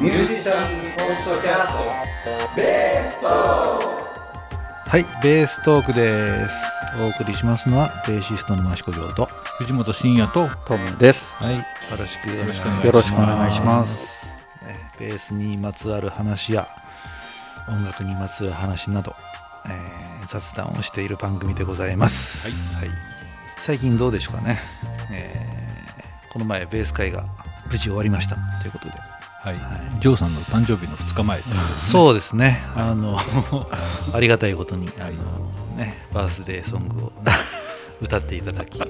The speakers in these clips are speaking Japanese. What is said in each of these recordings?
ミュージシャンポッドキャストベーストはい、ベーストークです。お送りしますのはベーシストの益子城と、藤本慎也とトムです。はい、よろしくお願いします。よろしくお願いします。ねベースにまつわる話や音楽にまつわる話など、えー雑談をしている番組でございます。はい、最近どうでしょうかね。えーこの前ベース会が無事終わりましたということで。はい、ジョーさんの誕生日の2日前ね。そうですね、あの ありがたいことにあの、ね、バースデーソングを、ね歌っていただき、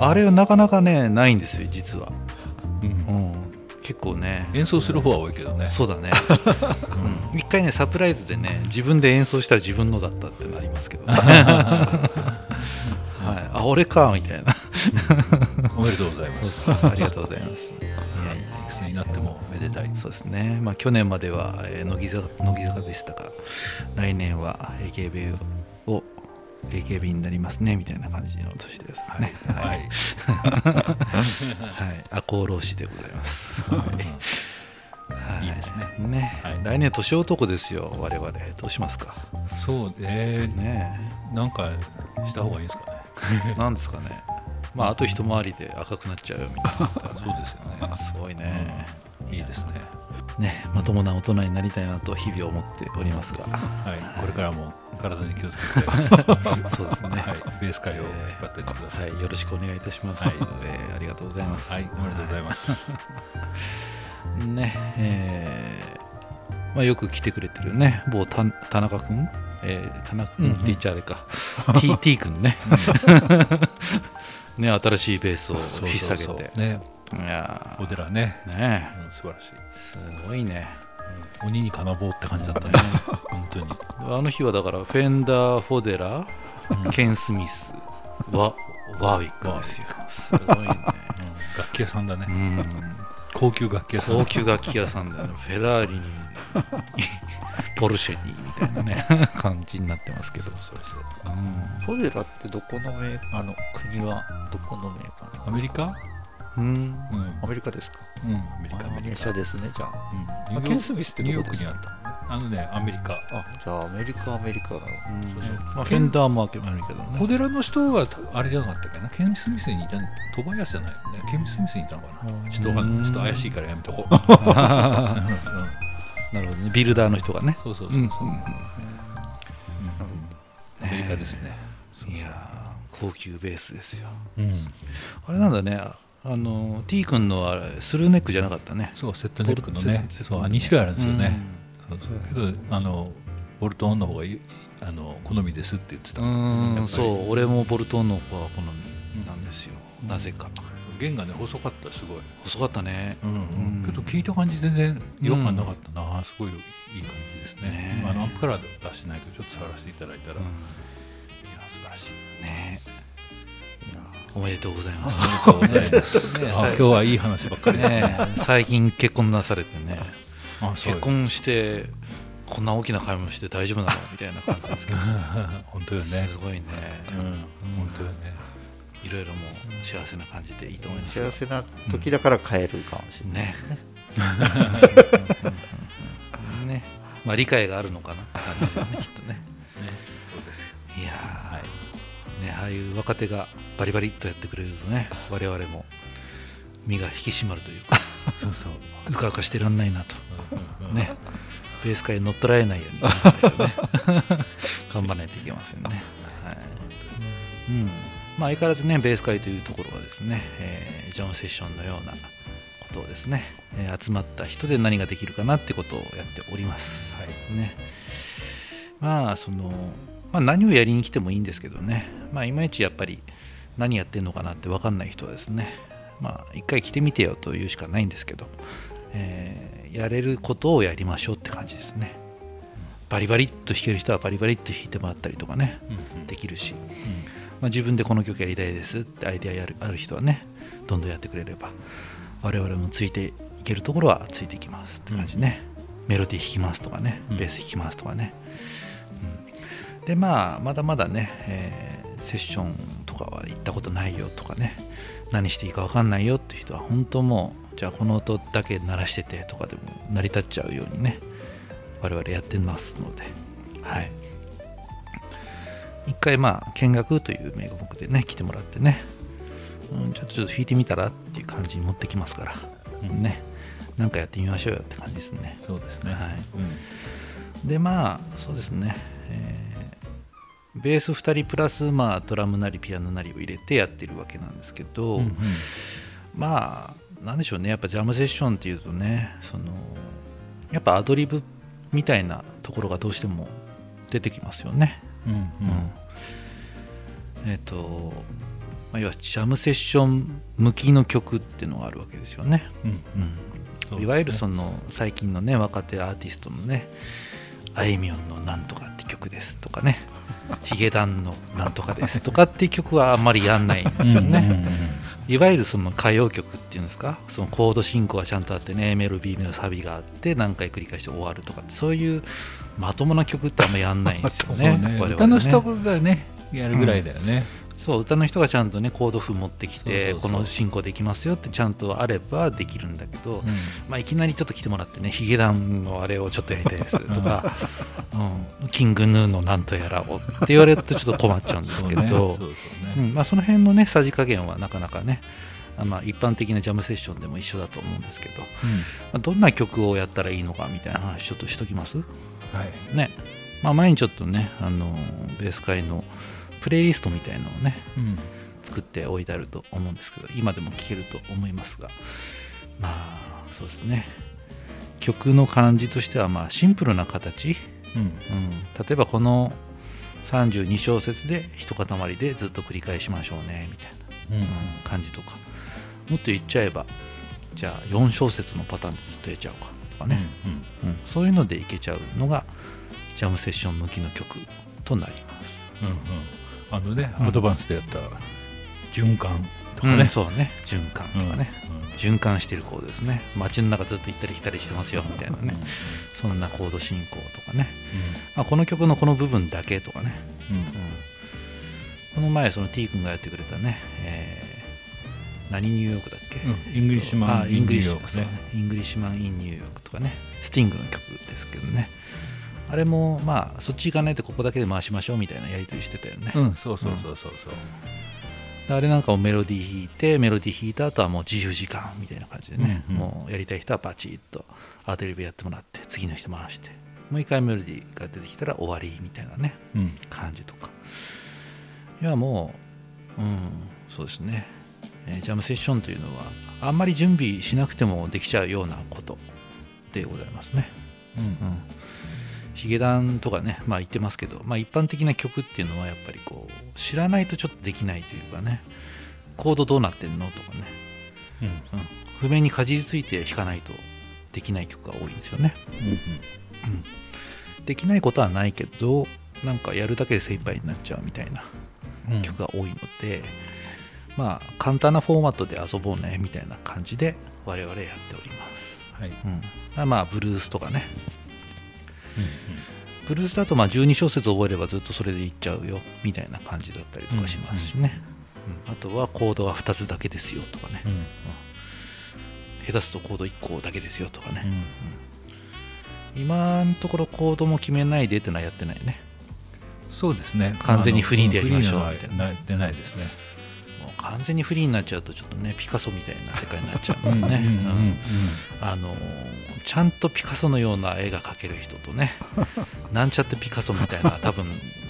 あれはなかなかね、ないんですよ、実は。うん。うん、結構ね、演奏する方は多いけどね。そうだね、うん、一回ね、サプライズでね、自分で演奏したら自分のだったってなりますけど、ねはい、あ、俺かみたいな、おめでとうございます。ありがとうございます。になってもめでたい。そうですね、まあ、去年までは、えー乃木坂乃木坂でしたが来年は AKB を AKB になりますねみたいな感じの年ですね。はい、はい、赤穂浪士でございます、はい。いいですね。ね、はい。来年年男ですよ我々。どうしますか？そうえーね。なんかした方がいいんですかね。なんですかねまああと一回りで赤くなっちゃうよみたいな。そうですよね。すごいね、いいですね。ねまともな大人になりたいなと日々思っておりますが。はい。これからも体に気をつけて。は そうですね。い。ベース界を引っ張っていってくださはい。い、よろしくお願いいたします。はい。えーありがとうございます。はい。おめでとうございます。ね、えーまあ、よく来てくれてるね、某田田中君、えー田中君って言っちゃあれか、T, T 君ね、ね、新しいベースを引っ提げて、ね。いやお寺ね。ーね。うん素晴らしい。すごいね。うん。鬼に金棒って感じだったね。本当に。あの日はだから、フェンダー、フォデラ、ケン・スミス、ワワーウィックですよ。すごいね。うん。楽器屋さんだね。うん。高級楽器屋さん。高級楽器屋さんだよね。フェラーリにポルシェにみたいなね感じになってますけど。そうそうそう。うん。フォデラってどこのメーカーの国はどこのメーカーな。んですかアメリカ？うん。うん。アメリカですか。うん。アメリカアメリカ。アメリカですねじゃあ。うん。あケンスミスってニューどこですか？ヨークにあった。のねあのねアメリカ。あじゃあアメリカアメリカ。だろうそうそう。まあ、フェンダーも開けられるけどね。モデラの人はあれじゃなかったっけな？ケン・スミスにいたトバヤスじゃないよねケン・スミスにいたのかなちょっとちょっと怪しいからやめとこう、うんうんなるほどね。ビルダーの人がね。そうそうそうそう、うんアメリカですね、いやー高級ベースですよ。うん、あれなんだね。あの T 君のあれスルーネックじゃなかったね。そうセットネックのね。そうあ2種類あるんですよね、そうそう。けどあのボルトオンの方があの好みですって言ってた。うんそう。俺もボルトンの方が好みなんですよ。なぜか弦がね細かったすごい。細かったね。うんうん。けど聞いた感じ全然違和感なかったな、すごいいい感じですね。ねえ。あのアンプから出してないけどちょっと触らせていただいたら、うん。いや素晴らしい。ねおめでとうございます。ありがとうございます。ね あ今日はいい話ばっかり。ですねね最近結婚なされてね、あ結婚して、こんな大きな買い物して大丈夫なの？みたいな感じですけど、本当よね。すごいね、うん。本当よねいろいろもう幸せな感じでいいと思います。幸せな時だから買えるかもしれないですね。ね、まあ理解があるのかなって感じですよね、きっとね。ね。そうですよ。いやはい。ー、ね、ああいう若手がバリバリっとやってくれるとね、我々も身が引き締まるというか、そうそう。うかうかしてらんないなと。ね、ベース界に乗っ取られないように 頑張らないといけませんね。はい。うんまあ、相変わらずね、ベース界というところはですね、えージャムセッションのようなことをですね、えー集まった人で何ができるかなってことをやっております。はいね、まあその、まあ、何をやりに来てもいいんですけどね、まあ、いまいちやっぱり何やってんのかなって分かんない人はですね、まあ、一回来てみてよというしかないんですけど、えーやれることをやりましょうって感じですね。バリバリっと弾ける人はバリバリっと弾いてもらったりとかね、うんうん。できるし、まあ、自分でこの曲やりたいですってアイデアやるある人はねどんどんやってくれれば我々もついていけるところはついていきますって感じね、メロディー弾きますとかねうん。ベース弾きますとかね、うん。でまあまだまだね、えーセッションとかは行ったことないよとかね何していいか分かんないよって人は本当もじゃあこの音だけ鳴らしててとかでも成り立っちゃうようにね我々やってますので。はい。一回まあ見学という名目でね来てもらってね、うん、ちょっとちょっと弾いてみたらっていう感じに持ってきますから、うん。ね。なんかやってみましょうよって感じですね。そうですね。はい。うん。でまあそうですね、えーベース2人プラス、まあ、ドラムなりピアノなりを入れてやってるわけなんですけど、うんうん。まあなんでしょうね。やっぱジャムセッションっていうとねそのやっぱアドリブみたいなところがどうしても出てきますよね。うんうん。うん。えっ、と、まあ、要はジャムセッション向きの曲っていうのがあるわけですよね。うんいわゆるその最近のね若手アーティストのねあいみょんのなんとかって曲ですとかね。ヒゲダンのなんとかですとかっていう曲はあんまりやんないんですよね、うんうんうんいわゆるその歌謡曲っていうんですか？そのコード進行がちゃんとあってね A メロ B メロサビがあって何回繰り返して終わるとかそういうまともな曲ってあんまやんないんですよね ね。歌の人がねやるぐらいだよね、そう歌の人がちゃんとねコード譜持ってきてこの進行できますよってちゃんとあればできるんだけど、まあ、いきなりちょっと来てもらってねヒゲダンのあれをちょっとやりたいですとか、うん、キングヌーのなんとやらをって言われるとちょっと困っちゃうんですけどそうね。そうそう。ねうん。まあ、その辺のねさじ加減はなかなかねあまあ一般的なジャムセッションでも一緒だと思うんですけど、まあ、どんな曲をやったらいいのかみたいな話ちょっとしときます？はい。ね、まあ、前にちょっとねあのベース界のプレイリストみたいのをねうん。作っておいてあると思うんですけど今でも聴けると思いますがまあそうですね。曲の感じとしてはまあシンプルな形、うん。うん、例えばこの32小節で一塊でずっと繰り返しましょうねみたいな、うん。うん感じとか。もっと言っちゃえばじゃあ4小節のパターンでずっとやっちゃおうかとかね、うんそういうのでいけちゃうのがジャムセッション向きの曲となります。うんうん。あのね、うんアドバンスでやった循環とかね、うんそうね。循環とかね、うん。循環してるコードですね。街の中ずっと行ったり来たりしてますよみたいなね、そんなコード進行とかね、まあ、この曲のこの部分だけとかね、うん。うん。この前その T 君がやってくれたね、えー何ニューヨークだっけ、うん。 Englishman あ Englishman in New York ね。 Englishman in New York とかね。スティングの曲ですけどね。あれもまあそっち行かないとここだけで回しましょうみたいなやり取りしてたよね、うん。そうそうそうそうそうあれなんかをメロディー弾いてメロディー弾いた後はもう自由時間みたいな感じでね、うんうん。もうやりたい人はバチッとアドリブやってもらって次の人回してもう一回メロディーが出てきたら終わりみたいなねうん。感じとか。いやもううんそうですね、えージャムセッションというのはあんまり準備しなくてもできちゃうようなことでございますね。うん。うんヒゲダンとかね、まあ言ってますけど、まあ一般的な曲っていうのはやっぱりこう、知らないとちょっとできないというかね、コードどうなってんのとかね、うん。うん、譜面にかじりついて弾かないとできない曲が多いんですよね。できないことはないけど、なんかやるだけで精一杯になっちゃうみたいなうん。曲が多いので、まあ簡単なフォーマットで遊ぼうねみたいな感じで我々やっております。はい。うん、まあブルースとかね、ブルースだとまあ12小節覚えればずっとそれでいっちゃうよみたいな感じだったりとかしますしね、うん。あとはコードは2つだけですよとかね、うん。うん。下手するとコード1個だけですよとかね、うん今のところコードも決めないでってのはやってないね。そうですね。完全にフリーでやりましょう。みたいフリーはやってないですね完全にフリーになっちゃうとちょっとねピカソみたいな世界になっちゃうもんねちゃんとピカソのような絵が描ける人とね なんちゃってピカソみたいな多分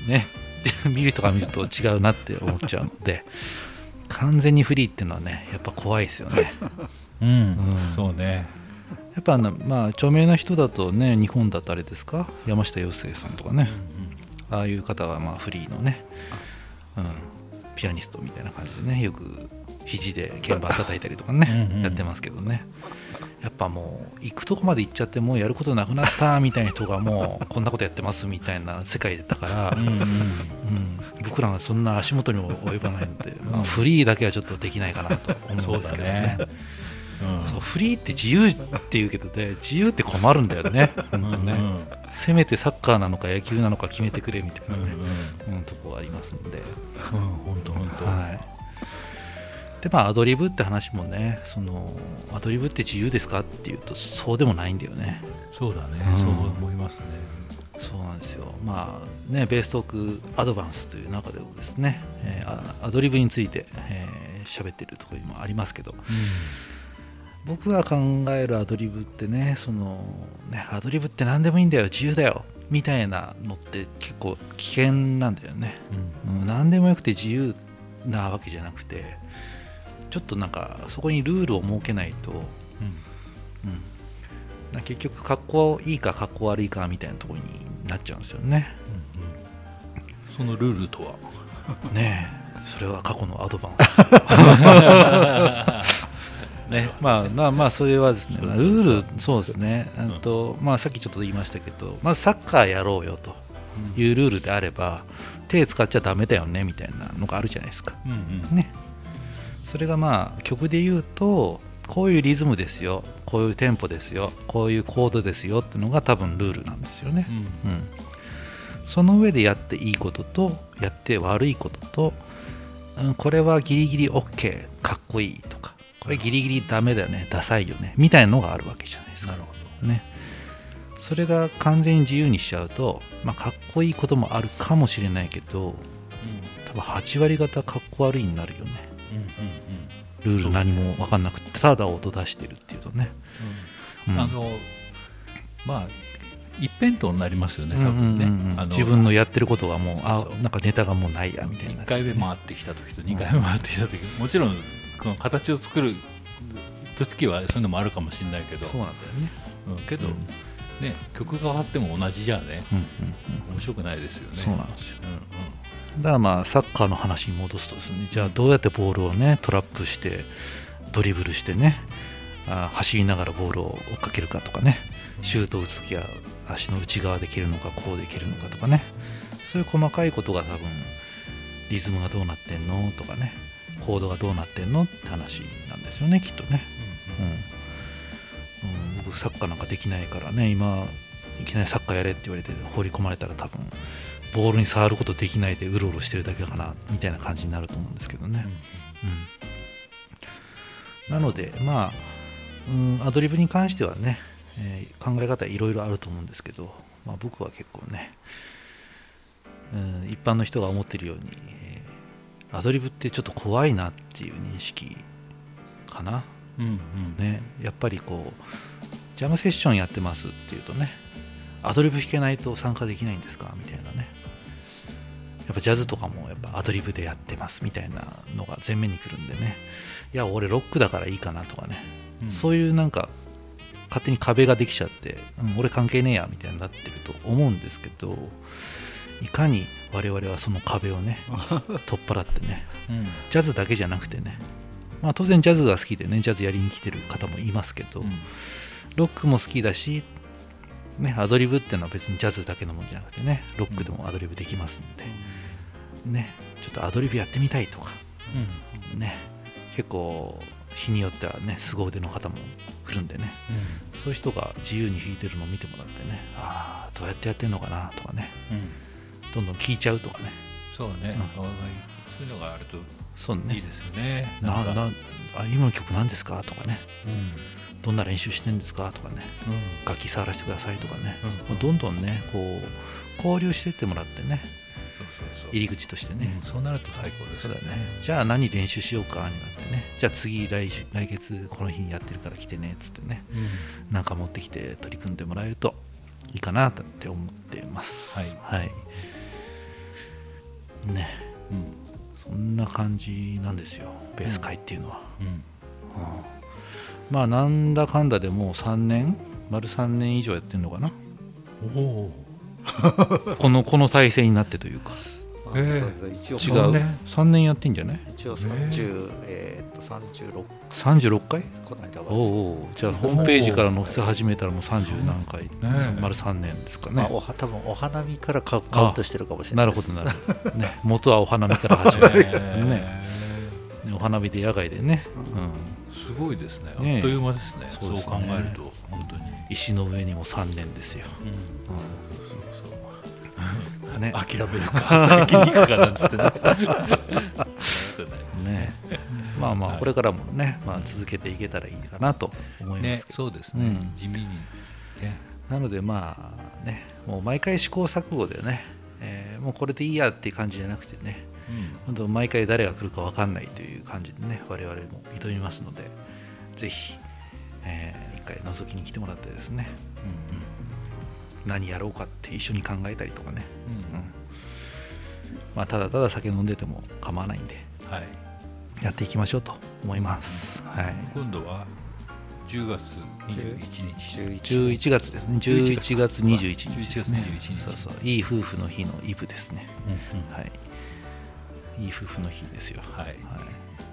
ね 見る人が見ると違うなって思っちゃうので完全にフリーっていうのはねやっぱ怖いですよね。うん。うん。うん。そうね。やっぱあのまあ著名な人だとね日本だとあれですか？山下洋輔さんとかね。ああいう方はまあフリーのね、うん、ピアニストみたいな感じでねよく肘で鍵盤叩いたりとかねうんうんやってますけどね。やっぱもう行くとこまで行っちゃってもうやることなくなったみたいな人がもう こんなことやってますみたいな世界だから、うんうんうん、僕らはそんな足元にも及ばないので、まあ、フリーだけはちょっとできないかなと思うんですけどね。うん。そうフリーって自由って言うけどね自由って困るんだよね。うんせめてサッカーなのか野球なのか決めてくれみたいなね、うんうん。うんとこありますんで、うん本当本当はい、でまあアドリブって話もねそのアドリブって自由ですかっていうとそうでもないんだよね。そうだね、うん。そう思いますね。そうなんですよ。まあねベーストークアドバンスという中でもですね、えーあアドリブについて喋、えー喋ってるところもありますけど僕が考えるアドリブってねそのねアドリブって何でもいいんだよ自由だよみたいなのって結構危険なんだよね、うん。うん、何でもよくて自由なわけじゃなくてちょっとなんかそこにルールを設けないと、うん。うん、な結局格好いいか格好悪いかみたいなところになっちゃうんですよね。そのルールとは？ねえそれは過去のアドバンス ね。まあまあまあそれはですね、まあルールそうですね、んうんとまあ、さっきちょっと言いましたけどまずサッカーやろうよというルールであれば手使っちゃダメだよねみたいなのがあるじゃないですか。うんうん。ね。それがまあ曲で言うとこういうリズムですよこういうテンポですよこういうコードですよっていうのが多分ルールなんですよね、うん。うん、その上でやっていいこととやって悪いことと、うん、これはギリギリ OK かっこいいとかこれギリギリダメだよねダサいよねみたいなのがあるわけじゃないですか。なるほね。それが完全に自由にしちゃうと、まあ、かっこいいこともあるかもしれないけどど多分8割方かっこ悪いになるよね。うんうんルール何も分かんなくてただ音出してるっていうとね、うん。うん。あのまあ一辺倒になりますよね多分ね。うんうんうんあの自分のやってることがもうあなんかネタがもうないやみたいな。1回目回ってきた時と2回目回ってきた時。もちろんこの形を作る時はそういうのもあるかもしれないけど。そうなんだよね。うんけどうん。ね曲が変わっても同じじゃねうんうん面白くないですようんね。そうなんですよ。うんうん。だからまあサッカーの話に戻すとですねじゃあどうやってボールをねトラップしてドリブルしてねあ走りながらボールを追っかけるかとかねシュートを打つ時は足の内側で蹴るのかこうで蹴るのかとかね。そういう細かいことが多分リズムがどうなってんのとかねコードがどうなってんのって話なんですよねきっとね、うんうん、僕サッカーなんかできないからね今いきなりサッカーやれって言われて放り込まれたら多分ボールに触ることできないでうろうろしてるだけかなみたいな感じになると思うんですけどね、うん、なのでまあ、うん、アドリブに関してはね、えー考え方いろいろあると思うんですけど、まあ、僕は結構ね、うん、一般の人が思ってるように、えーアドリブってちょっと怖いなっていう認識かな、うんうん。ね、やっぱりこうジャムセッションやってますっていうとねアドリブ弾けないと参加できないんですかみたいなね。やっぱジャズとかもやっぱアドリブでやってますみたいなのが前面に来るんでね。いや俺ロックだからいいかなとかね、うん。そういうなんか勝手に壁ができちゃって、うん、俺関係ねえやみたいになってると思うんですけどいかに我々はその壁をね 取っ払ってねうん。ジャズだけじゃなくてね、まあ、当然ジャズが好きでねジャズやりに来てる方もいますけど、うん。ロックも好きだし、ね、アドリブっていうのは別にジャズだけのもんじゃなくてねロックでもアドリブできますんで、ね、ちょっとアドリブやってみたいとか、ね、結構日によってはね凄腕の方も来るんでねそういう人が自由に弾いてるのを見てもらってねああどうやってやってんのかなとかねうんうんどんどん聞いちゃうとかね。そうね。うん。そういうのがあるといいですよね。かななあ今の曲何ですか？とかね。うん。どんな練習してんですか？とかね。うん。楽器触らせてくださいとかね、うん。どんどんねこう交流してってもらってね。そうそうそう。入り口としてね、うん。そうなると最高ですよね。じゃあ何練習しようかになってね。じゃあ次来週来月この日にやってるから来てねっつってね。うん。なんか持ってきて取り組んでもらえるといいかなって思ってます。はいね。うん。そんな感じなんですよベース会っていうのは、うん。うん。まあなんだかんだでもう3年丸3年以上やってるのかな。おお。このこの体制になってというかあええ。そうです一応違う。三年。3年やってんじゃない？一応30、えーっと36 36回？この間は、おうおう。じゃあホームページから載せ始めたらもう30何回、え。丸3年ですかね、まあ、おは多分お花見からカカウントしてるかもしれなです。ないるほどなるほど、ね、元はお花見から始める、えね。お花見で野外でね、うん、すごいですね。あっという間ですね。そう考えると本当に。石の上にも3年ですよ、うん。そうそうね。諦めるか先に行くかなんつってね。ね。まあまはい。あこれからもね、まあ、続けていけたらいいかなと思いまねすけど、そうですね、うん。地味にね。なのでまあねもう毎回試行錯誤でね、えーもうこれでいいやっていう感じじゃなくてね本当毎回誰が来るか分かんないという感じでね我々も挑みますのでぜひ、えー一回覗きに来てもらってですね何やろうかって一緒に考えたりとかね、うん。うん。まあ、ただただ酒飲んでても構わないんで。はい。やっていきましょうと思います、はい、今度は10月21日。11月ですね。11月21日ですね。11月21日。そうそう。いい夫婦の日のイブですね。うんうん。はい。いい夫婦の日ですよ。はい。はい。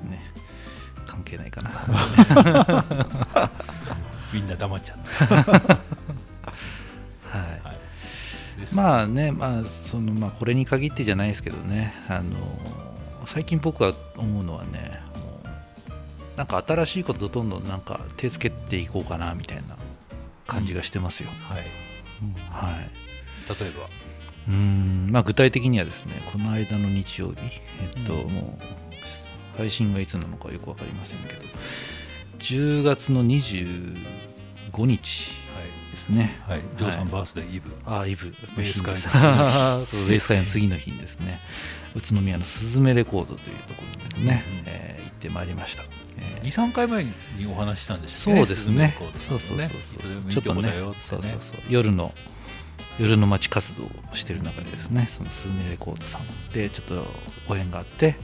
ね。関係ないかな。みんな黙っちゃった まあね、まあそのまあ、これに限ってじゃないですけどね、あの最近僕は思うのはね、なんか新しいことどんどんなんか手つけていこうかなみたいな感じがしてますよ。はい。はい。例えば？うーん。まあ、具体的にはですね、この間の日曜日、えっと、うん。もう配信がいつなのかよく分かりませんけど、10月の25日ですね。はい。はいジョーさんバースデーイブ。ああ、イブ。ベース会のそうベース会の次の日にですね、宇都宮のスズメレコードというところでね、うんえー行ってまいりました。えー。23回前にお話ししたんですね。うですね。そうのそうそう。そうちょっとね。そうそうそう。夜の夜の街活動をしてる中でですねそのスズメレコードさん。でちょっとご縁があって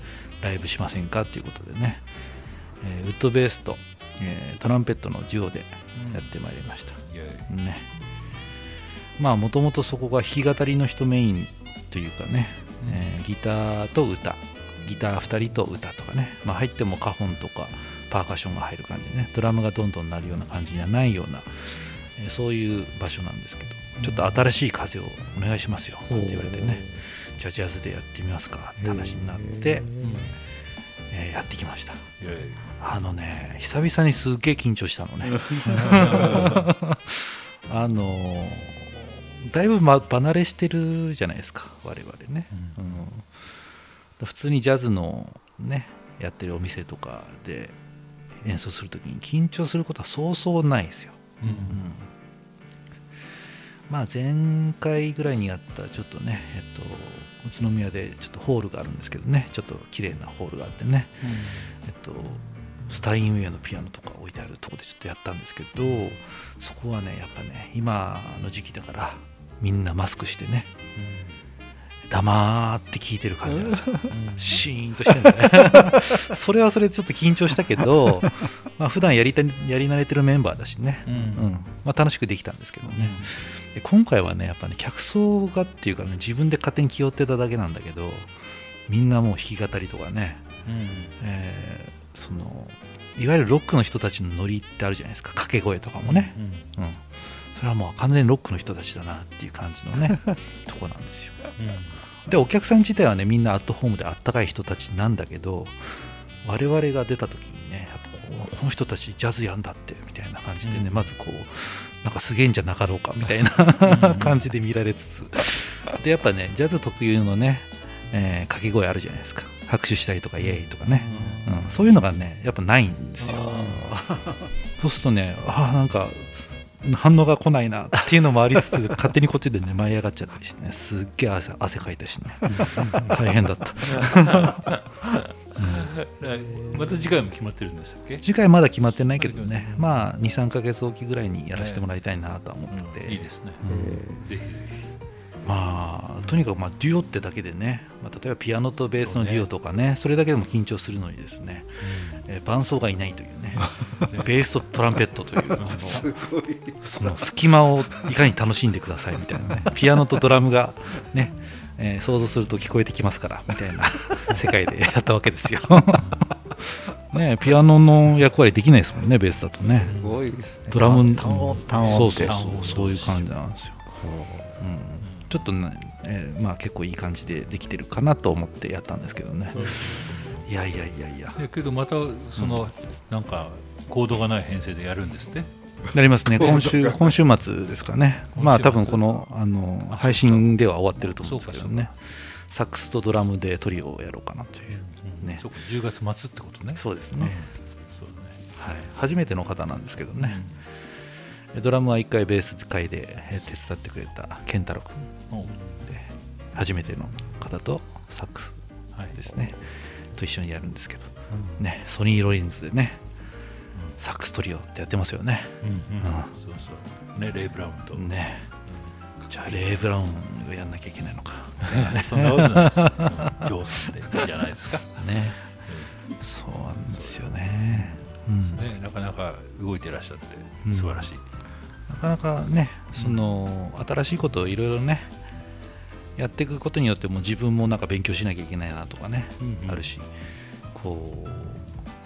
ライブしませんかっていうことでね、えーウッドベースと、えートランペットのデュオでやってまいりました、いやいやね。まあもともとそこが弾き語りの人メインというかね、うん。えーギターと歌。ギター2人と歌とかね、まあ、入ってもカホンとかパーカッションが入る感じでね。ドラムがどんどん鳴るような感じじゃないような、えーそういう場所なんですけど。ちょっと新しい風をお願いしますよ。って言われてね。じゃあジャズでやってみますか。って話になって、えーやってきましたあのね久々にすっげえ緊張したのね。あのーだいぶ、ま、離れしてるじゃないですか我々ね、うん。普通にジャズのねやってるお店とかで演奏するときに緊張することはそうそうないですよ、うん。うん。まあ前回ぐらいにやったちょっとねえっと宇都宮でちょっとホールがあるんですけどねちょっと綺麗なホールがあってね。えっと、スタインウェアのピアノとか置いてあるとこでちょっとやったんですけどそこはねやっぱね今の時期だからみんなマスクしてね黙って聞いてる感じなんですよ。シーンとしてるね。それはそれでちょっと緊張したけど まあ普段やりたやり慣れてるメンバーだしね、うん。うん。まあ、楽しくできたんですけどね、で今回はねやっぱね客層がっていうかね自分で勝手に気負ってただけなんだけどみんなもう弾き語りとかねうん。えーそのいわゆるロックの人たちのノリってあるじゃないですか。掛け声とかもね、うんうん、それはもう完全にロックの人たちだなっていう感じのね とこなんですよ。でお客さん自体はねみんなアットホームであったかい人たちなんだけど我々が出た時にねやっぱこの人たちジャズやんだってみたいな感じでね、うん。まずこうなんかすげえんじゃなかろうかみたいな感じで見られつつ。でやっぱねジャズ特有のね、えー掛け声あるじゃないですか拍手したりとかイエーイとかね、うん、そういうのがねやっぱないんですよ。そうするとねああなんか反応が来ないなっていうのもありつつ 勝手にこっちでね舞い上がっちゃったりしてねすっげえ汗汗かいたしね 大変だった。また次回も決まってるんですっけ？次回まだ決まってないけどね。まあ23ヶ月おきぐらいにやらせてもらいたいなとは思ってて、いいですね。うん。ぜひぜまあとにかくまあデュオってだけでね、まあ、例えばピアノとベースのデュオとかねそれだけでも緊張するのにですね、えー伴奏がいないというね ベースとトランペットというその隙間をいかに楽しんでくださいみたいなねピアノとドラムがね、えー想像すると聞こえてきますからみたいな 世界でやったわけですよ。ねピアノの役割できないですもんねベースだとね。すごいですね。ドラム単音そうそうそうそういう感じなんですよ、うん、ちょっとね、えーまあ結構いい感じでできてるかなと思ってやったんですけどね。いやいやいやいや。ひだけどまたそのなんかコードがない編成でやるんですって？なりますね。今週今週末ですかね。まあ多分このあのあ配信では終わってると思うんですけどね。サックスとドラムでトリオをやろうかなという、ね。そうか10月末ってことね。そうですね、うん。そうね。はい、初めての方なんですけどね、ドラムは1回ベース会でえ手伝ってくれた健太郎君。で初めての方とサックス。はい。ですね、と一緒にやるんですけど、ね、ソニー・ロリンズでね、サックストリオってやってますよね。うんうん。うん。そうそう。ねレイ・ブラウンと、ね。じゃあレイ・ブラウンをやんなきゃいけないのか。そんなことないです。ジョーさんでいいんじゃないですか、ね、そうなんですよね。うんね、なかなか動いてらっしゃってうん。素晴らしい、なかなかね、その新しいことをいろいろね、やっていくことによっても自分もなんか勉強しなきゃいけないなとかね、うんうん。あるし、こう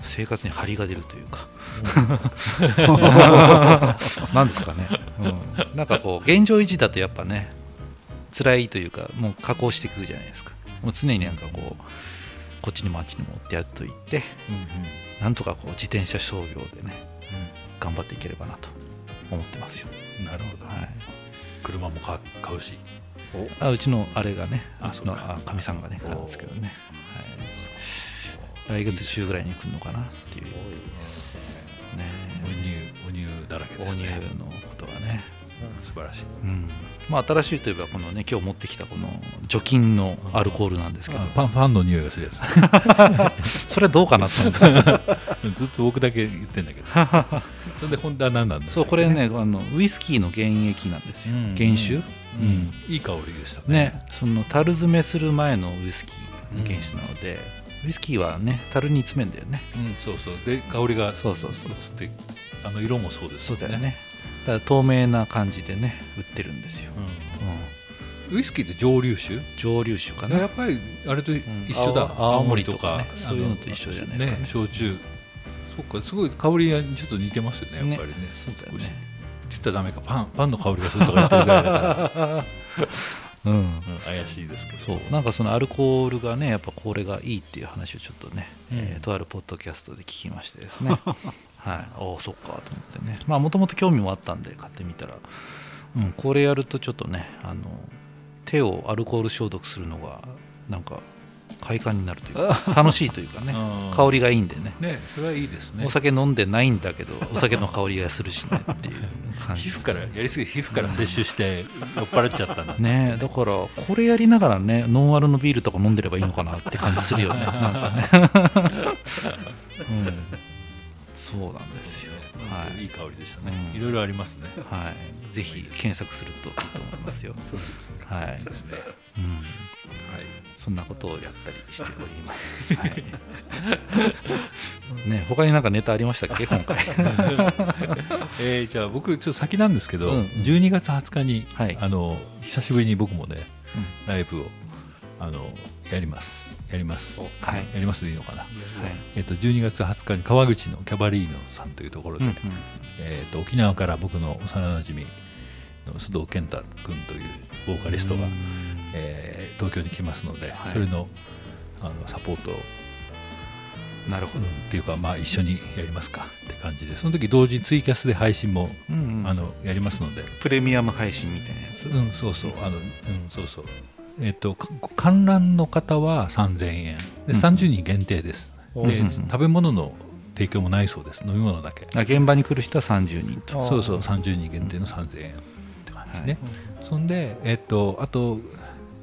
生活に張りが出るというか、なんですかね、うん、なんかこう現状維持だとやっぱね、辛いというか、もう加工していくじゃないですか、もう常になんかこう、こっちにもあっちにもってやっといて、うんうん。なんとかこう自転車商業でね、頑張っていければなと思ってますよ。うんなるほど、はい。車も買買うし。あうちのあれがね、あそうか。みさんがね、買うんですけどね、はい、来月中ぐらいに来るのかなっていう、ね、お乳お乳だらけですね。のことがね、素晴らしい。うんまあ、新しいといえば、このね、今日持ってきたこの除菌のアルコールなんですけど。あ、パンパンの匂いがするやつ。それどうかなと思って、ずっと僕だけ言ってんだけど。それで本当は何なんだそう、これね、あのウイスキーの原液なんですよ、うん原酒。うん、いい香りでしたね。ね、その樽詰めする前のウイスキーの原酒なので、ウイスキーはね、樽に詰めんだよね。うん、そうそう。で香りがそうそうそう。移ってあの色もそうですそうだよね。だ透明な感じでね、売ってるんですよ。うん。うん。ウイスキーって蒸留酒？蒸留酒かな。やっぱりあれと一緒だ、青青森とか青森とかね。そういうのと一緒じゃないですかね。ね焼酎。そっかすごい香りがちょっと似てますよねやっぱりね。そうだよね。少し。言ったらダメか。パンパンの香りがするとか言ってるぐらいだから、うん。うん怪しいですけど。そう。なんかそのアルコールがねやっぱこれがいいっていう話をちょっとね、うん。えーとあるポッドキャストで聞きましてですね はい。おおそっかと思ってね。まあもともと興味もあったんで買ってみたら、うん、これやるとちょっとねあの手をアルコール消毒するのがなんか快感になるというか楽しいというかね。うん。香りがいいんでね。ねそれはいいですね。お酒飲んでないんだけどお酒の香りがするしねっていう感じ。皮膚からやりすぎて皮膚から摂取して酔っ払っちゃったんだ。ねだからこれやりながらねノンアルのビールとか飲んでればいいのかなって感じするよね。なんかね、うん、そうなんですよ。はい。いい香りでしたね、うん。いろいろありますね。はい。ぜひ検索するといいと思いますよ。そうですね。はい、ですね。うん、はい。そんなことをやったりしております、はい、ね他になんかネタありましたっけ？今回。えーじゃあ僕ちょっと先なんですけど、うん。うん12月20日に、はい。あの久しぶりに僕もねライブをあのやりますやります。はい。やりますでいいのかな、はい。えっと12月20日に川口のキャバリーノさんというところで、うんうん。えっと沖縄から僕の幼なじみの須藤健太君というボーカリストが、えー東京に来ますので、はい。それのあのサポートをなるほど、っていうか、まあ、一緒にやりますかって感じでその時同時にツイキャスで配信も、うんうん。あのやりますので、プレミアム配信みたいなやつ、うん、そうそう、あの、うん、そうそう。えっ、と、か観覧の方は3000円。で、うん30人限定です。で、うん食べ物の提供もないそうです。飲み物だけ。あ現場に来る人は30人とそうそう、30人限定の3000円って感じね。そんで、えっ、と、あと、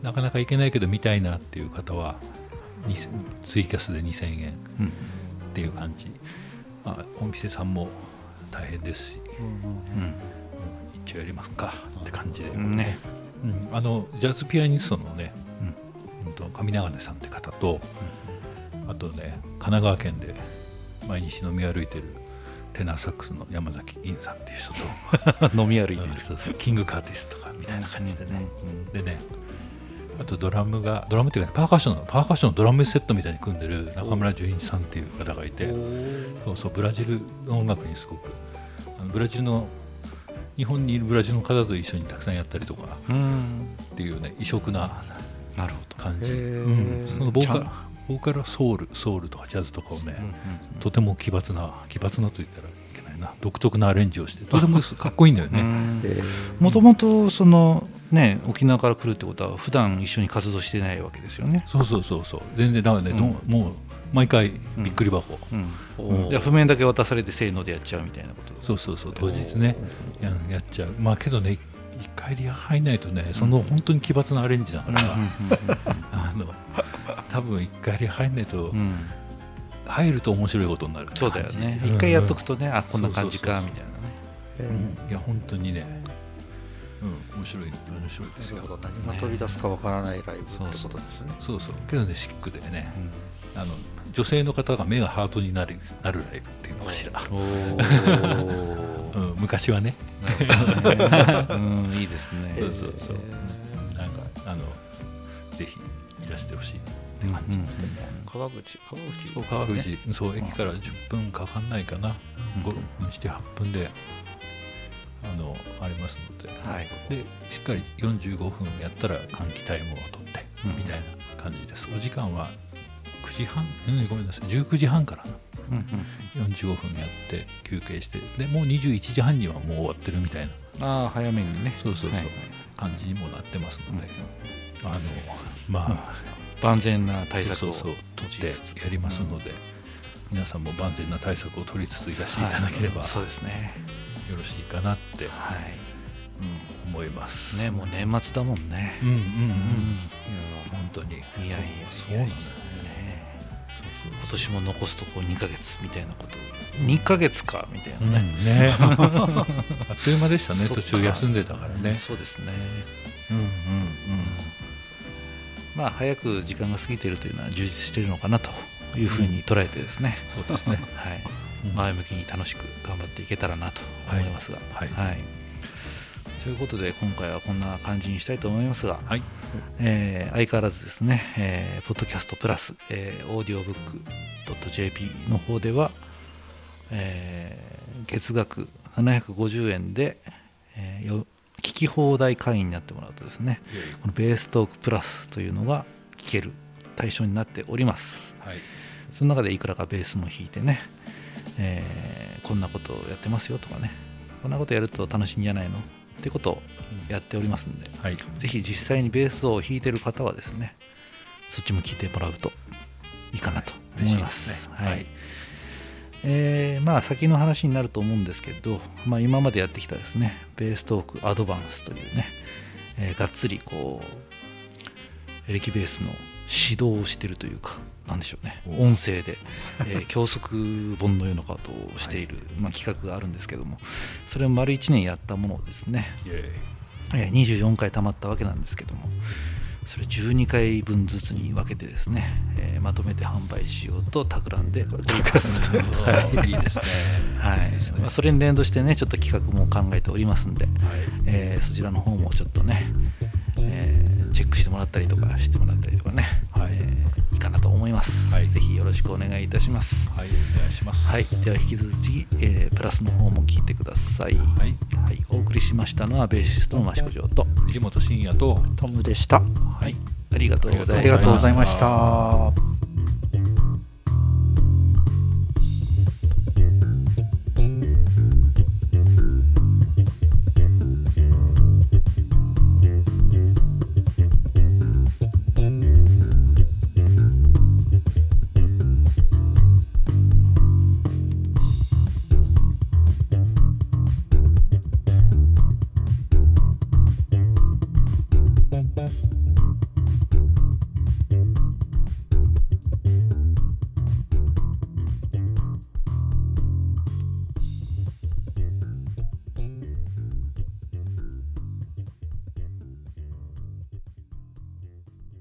なかなか行けないけど見たいなっていう方は、2000ツイキャスで2000円うんっていう感じ。まあ、お店さんも大変ですし、うん一応やりますかって感じで。うんねうん、あのジャズピアニストのね、うん。うんと上長根さんって方と、あとね神奈川県で毎日飲み歩いてるテナーサックスの山崎銀さんっていう人と 飲み歩いてるキング・カーティスとかみたいな感じでね、うん。でねあとドラムがドラムっていうか、ね、パーカッションの。パーカッションのドラムセットみたいに組んでる中村純一さんっていう方がいて。そうそうブラジルの音楽にすごくあのブラジルの日本にいるブラジルの方と一緒にたくさんやったりとかうん。っていうね異色ななるほど。感じ、そのボーカルボーカルはソウルソウルとかジャズとかをね、とても奇抜な奇抜なと言ったらいけないな。独特なアレンジをしてとてもかっこいいんだよね、もともとそのね沖縄から来るってことは普段一緒に活動してないわけですよね。そうそうそうそう。全然だからね、どん。もう毎回びっくり箱、うん、譜面だけ渡されてせーのでやっちゃうみたいなこと。そうそうそう。当日ねややっちゃう。まあけどね一回リハ入んないとねその本当に奇抜なアレンジだから、あの多分一回リハ入んないと、うん。入ると面白いことになるそうだよね。一回やっとくとね、あこんな感じかみたいなね。うん。いや本当にねうん面白い面白いですよ。何が飛び出すかわからないライブってことですね。そうそう。けどねシックでね、あの女性の方が目がハートになるなるライブっていうのかしら、うん、昔はね。うんいいですね。そうそうそう。なんかあのぜひいらしてほしいって感じ、川口川口？そう川口、そう駅から10分かかんないかな、5 7、8分であのありますので。はい。でしっかり45分やったら換気タイムを取って、うん。みたいな感じです。お時間は9時半、うん、ごめんなさい19時半からな。うんうん45分やって休憩してでもう21時半にはもう終わってるみたいな。ああ早めにね。そうそうそう、はい感じにもなってますので、あのまあ、万全な対策をそうそうそう。取ってやりますので、皆さんも万全な対策を取りつついらしていただければ、そうですね。よろしいかなって、はい。うん思います。ねもう年末だもんね。うんうんうん、うん。いや本当に。いやいやそうなんだよ。ねそう今年も残すとこ2ヶ月みたいなこと。2ヶ月かみたいなね、ねね。あっという間でしたね。途中休んでたからね。そうですね。うんうんうん。まあ早く時間が過ぎているというのは充実しているのかなというふうに捉えてですね、そうですね。はい、うん。前向きに楽しく頑張っていけたらなと。思い。ますが、はい。ということで今回はこんな感じにしたいと思いますが、はいえー相変わらずですね、えーポッドキャストプラス、えー、オーディオブック .jp の方では、えー月額750円で、えーよ聞き放題会員になってもらうとですねこのベーストークプラスというのが聞ける対象になっております。はい。その中でいくらかベースも弾いてね、えーこんなことをやってますよとかねこんなことやると楽しいんじゃないのってことをやっておりますんで、はい。ぜひ実際にベースを弾いてる方はですねそっちも聞いてもらうといいかなと思います。はい。えーまあ先の話になると思うんですけど、まあ、今までやってきたですねベーストークアドバンスというね、えーがっつりこうエレキベースの指導をしてるというかなんでしょうね。お。音声で、えー 教則本のようなことをしている、まあ、企画があるんですけどもそれを丸1年やったものをですね、イエーイ。えー24回たまったわけなんですけどもそれ12回分ずつに分けてですね、えーまとめて販売しようと企んでおります。はいいいですね。はい。まあ、それに連動してねちょっと企画も考えておりますんで、えーそちらの方もちょっとね、えーチェックしてもらったりとかしてもらったりとかね、はい。えーいいかなと思います、はい。ぜひよろしくお願いいたします。はいお願いします。はい。では引き続き、えープラスの方も聞いてください、はい。はい、お送りしましたのはベーシストの益子城と藤本慎也とトムでした。はい。ありがとうございました。ありがとうございました